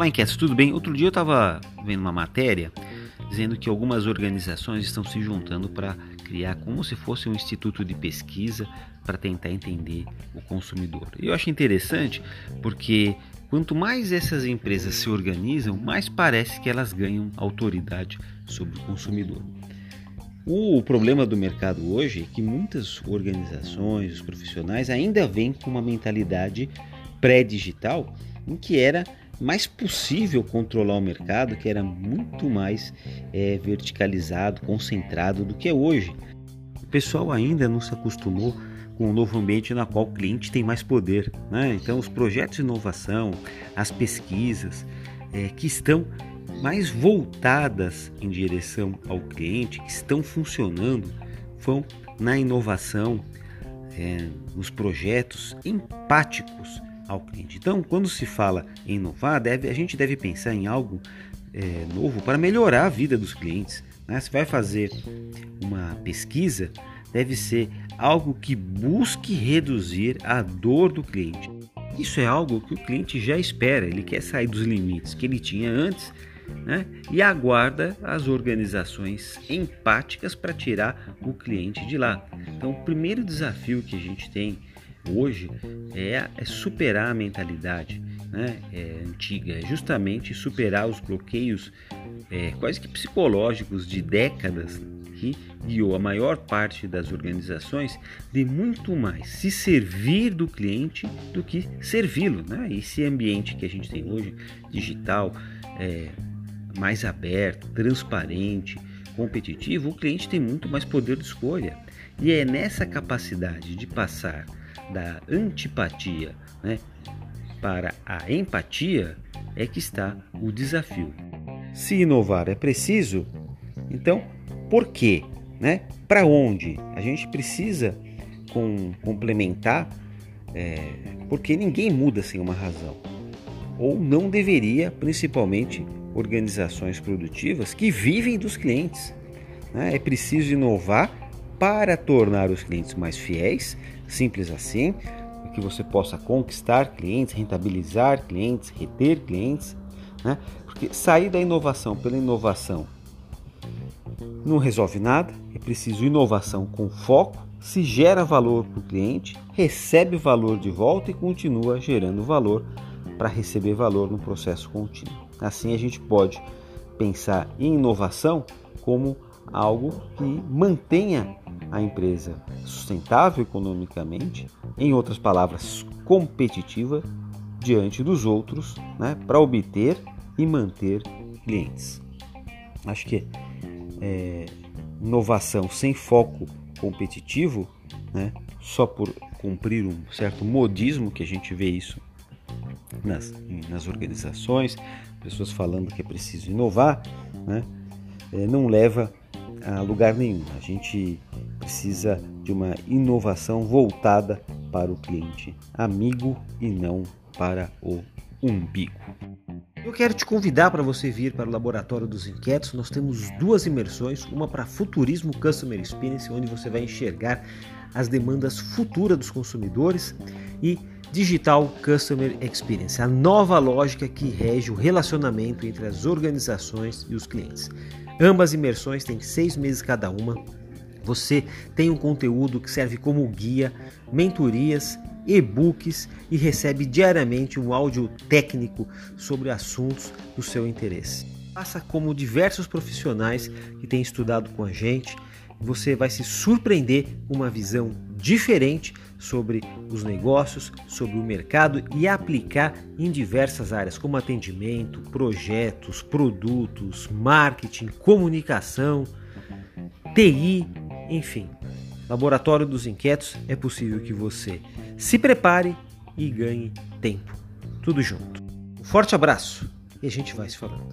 Olá, inquietos, tudo bem? Outro dia eu estava vendo uma matéria dizendo que algumas organizações estão se juntando para criar como se fosse um instituto de pesquisa para tentar entender o consumidor. Eu acho interessante porque quanto mais essas empresas se organizam, mais parece que elas ganham autoridade sobre o consumidor. O problema do mercado hoje é que muitas organizações, os profissionais ainda vêm com uma mentalidade pré-digital em que era mais possível controlar o mercado, que era muito mais é, verticalizado, concentrado do que é hoje. O pessoal ainda não se acostumou com o novo ambiente na qual o cliente tem mais poder. Né? Então, os projetos de inovação, as pesquisas é, que estão mais voltadas em direção ao cliente, que estão funcionando, vão na inovação, é, nos projetos empáticos ao cliente. Então, quando se fala em inovar, deve, a gente deve pensar em algo é, novo para melhorar a vida dos clientes. Né? Se vai fazer uma pesquisa, deve ser algo que busque reduzir a dor do cliente. Isso é algo que o cliente já espera, ele quer sair dos limites que ele tinha antes né? e aguarda as organizações empáticas para tirar o cliente de lá. Então, o primeiro desafio que a gente tem hoje é, é superar a mentalidade né, é, antiga, é justamente superar os bloqueios é, quase que psicológicos de décadas que guiou a maior parte das organizações de muito mais se servir do cliente do que servi-lo. Né? Esse ambiente que a gente tem hoje, digital, é, mais aberto, transparente, competitivo, o cliente tem muito mais poder de escolha. E é nessa capacidade de passar da antipatia né, para a empatia é que está o desafio. Se inovar é preciso, então por quê? Né? Para onde? A gente precisa com, complementar, é, porque ninguém muda sem uma razão. Ou não deveria, principalmente organizações produtivas que vivem dos clientes. Né? É preciso inovar para tornar os clientes mais fiéis, simples assim, que você possa conquistar clientes, rentabilizar clientes, reter clientes, né? porque sair da inovação pela inovação não resolve nada, é preciso inovação com foco, se gera valor para o cliente, recebe valor de volta e continua gerando valor para receber valor no processo contínuo. Assim a gente pode pensar em inovação como algo que mantenha a empresa sustentável economicamente, em outras palavras, competitiva diante dos outros, né, para obter e manter clientes. Acho que é, inovação sem foco competitivo, né, só por cumprir um certo modismo que a gente vê isso nas, nas organizações, pessoas falando que é preciso inovar, né, é, não leva a lugar nenhum. A gente precisa de uma inovação voltada para o cliente amigo e não para o umbigo. Eu quero te convidar para você vir para o Laboratório dos Inquietos. Nós temos duas imersões, uma para Futurismo Customer Experience, onde você vai enxergar as demandas futuras dos consumidores, e Digital Customer Experience, a nova lógica que rege o relacionamento entre as organizações e os clientes. Ambas imersões têm seis meses cada uma. Você tem um conteúdo que serve como guia, mentorias, e-books e recebe diariamente um áudio técnico sobre assuntos do seu interesse. Faça como diversos profissionais que têm estudado com a gente, você vai se surpreender com uma visão diferente sobre os negócios, sobre o mercado e aplicar em diversas áreas, como atendimento, projetos, produtos, marketing, comunicação, TI, enfim. Laboratório dos Inquietos é possível que você se prepare e ganhe tempo. Tudo junto. Um forte abraço e a gente vai se falando.